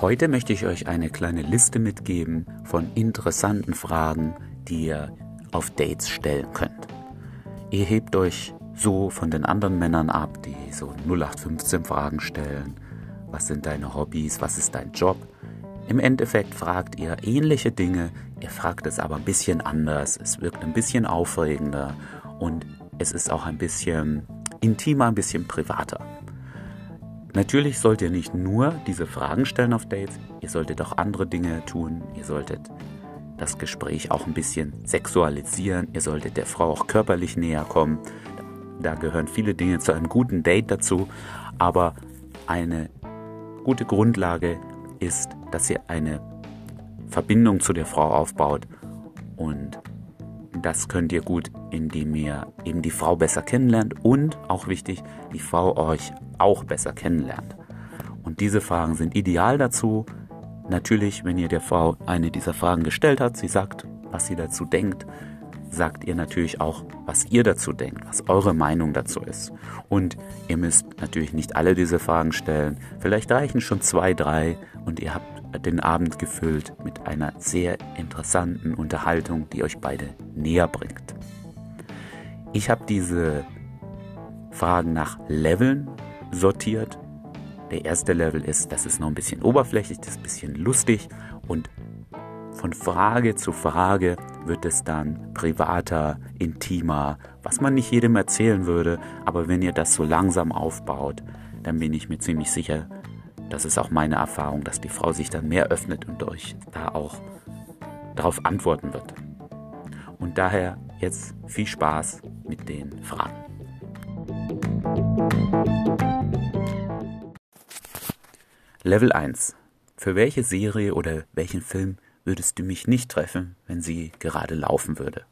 Heute möchte ich euch eine kleine Liste mitgeben von interessanten Fragen, die ihr auf Dates stellen könnt. Ihr hebt euch so von den anderen Männern ab, die so 0815 Fragen stellen. Was sind deine Hobbys? Was ist dein Job? Im Endeffekt fragt ihr ähnliche Dinge, ihr fragt es aber ein bisschen anders, es wirkt ein bisschen aufregender und es ist auch ein bisschen intimer, ein bisschen privater. Natürlich sollt ihr nicht nur diese Fragen stellen auf Dates, ihr solltet auch andere Dinge tun, ihr solltet das Gespräch auch ein bisschen sexualisieren, ihr solltet der Frau auch körperlich näher kommen. Da gehören viele Dinge zu einem guten Date dazu, aber eine gute Grundlage ist, dass ihr eine Verbindung zu der Frau aufbaut das könnt ihr gut, indem ihr eben die Frau besser kennenlernt und auch wichtig, die Frau euch auch besser kennenlernt. Und diese Fragen sind ideal dazu. Natürlich, wenn ihr der Frau eine dieser Fragen gestellt habt, sie sagt, was sie dazu denkt, sagt ihr natürlich auch, was ihr dazu denkt, was eure Meinung dazu ist. Und ihr müsst natürlich nicht alle diese Fragen stellen. Vielleicht reichen schon zwei, drei und ihr habt den Abend gefüllt mit einer sehr interessanten Unterhaltung, die euch beide näher bringt. Ich habe diese Fragen nach Leveln sortiert. Der erste Level ist, das ist noch ein bisschen oberflächlich, das ist ein bisschen lustig und von Frage zu Frage wird es dann privater, intimer, was man nicht jedem erzählen würde, aber wenn ihr das so langsam aufbaut, dann bin ich mir ziemlich sicher, das ist auch meine Erfahrung, dass die Frau sich dann mehr öffnet und euch da auch darauf antworten wird. Und daher jetzt viel Spaß mit den Fragen. Level 1. Für welche Serie oder welchen Film würdest du mich nicht treffen, wenn sie gerade laufen würde?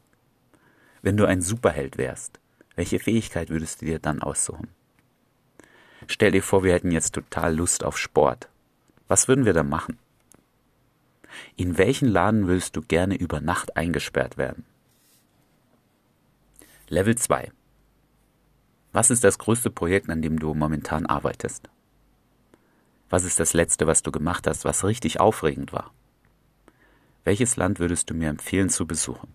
Wenn du ein Superheld wärst, welche Fähigkeit würdest du dir dann aussuchen? Stell dir vor, wir hätten jetzt total Lust auf Sport. Was würden wir da machen? In welchen Laden würdest du gerne über Nacht eingesperrt werden? Level 2. Was ist das größte Projekt, an dem du momentan arbeitest? Was ist das letzte, was du gemacht hast, was richtig aufregend war? Welches Land würdest du mir empfehlen zu besuchen?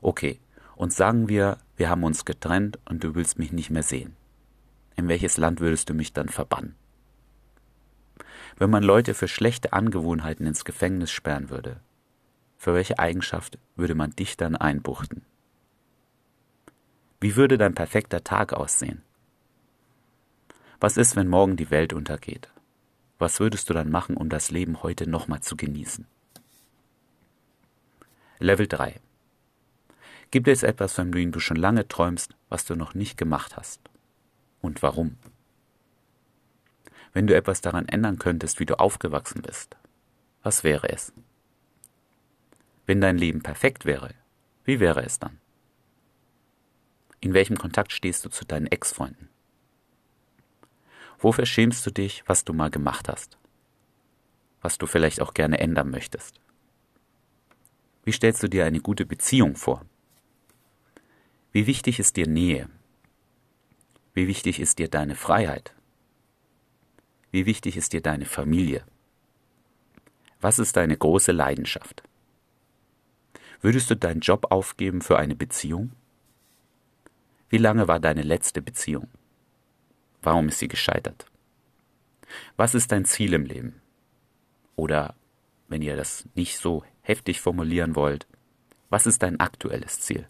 Okay, und sagen wir, wir haben uns getrennt und du willst mich nicht mehr sehen. In welches Land würdest du mich dann verbannen? Wenn man Leute für schlechte Angewohnheiten ins Gefängnis sperren würde, für welche Eigenschaft würde man dich dann einbuchten? Wie würde dein perfekter Tag aussehen? Was ist, wenn morgen die Welt untergeht? Was würdest du dann machen, um das Leben heute nochmal zu genießen? Level 3. Gibt es etwas, von dem du schon lange träumst, was du noch nicht gemacht hast? Und warum? Wenn du etwas daran ändern könntest, wie du aufgewachsen bist, was wäre es? Wenn dein Leben perfekt wäre, wie wäre es dann? In welchem Kontakt stehst du zu deinen Ex-Freunden? Wofür schämst du dich, was du mal gemacht hast? Was du vielleicht auch gerne ändern möchtest? Wie stellst du dir eine gute Beziehung vor? Wie wichtig ist dir Nähe? Wie wichtig ist dir deine Freiheit? Wie wichtig ist dir deine Familie? Was ist deine große Leidenschaft? Würdest du deinen Job aufgeben für eine Beziehung? Wie lange war deine letzte Beziehung? Warum ist sie gescheitert? Was ist dein Ziel im Leben? Oder, wenn ihr das nicht so heftig formulieren wollt, was ist dein aktuelles Ziel?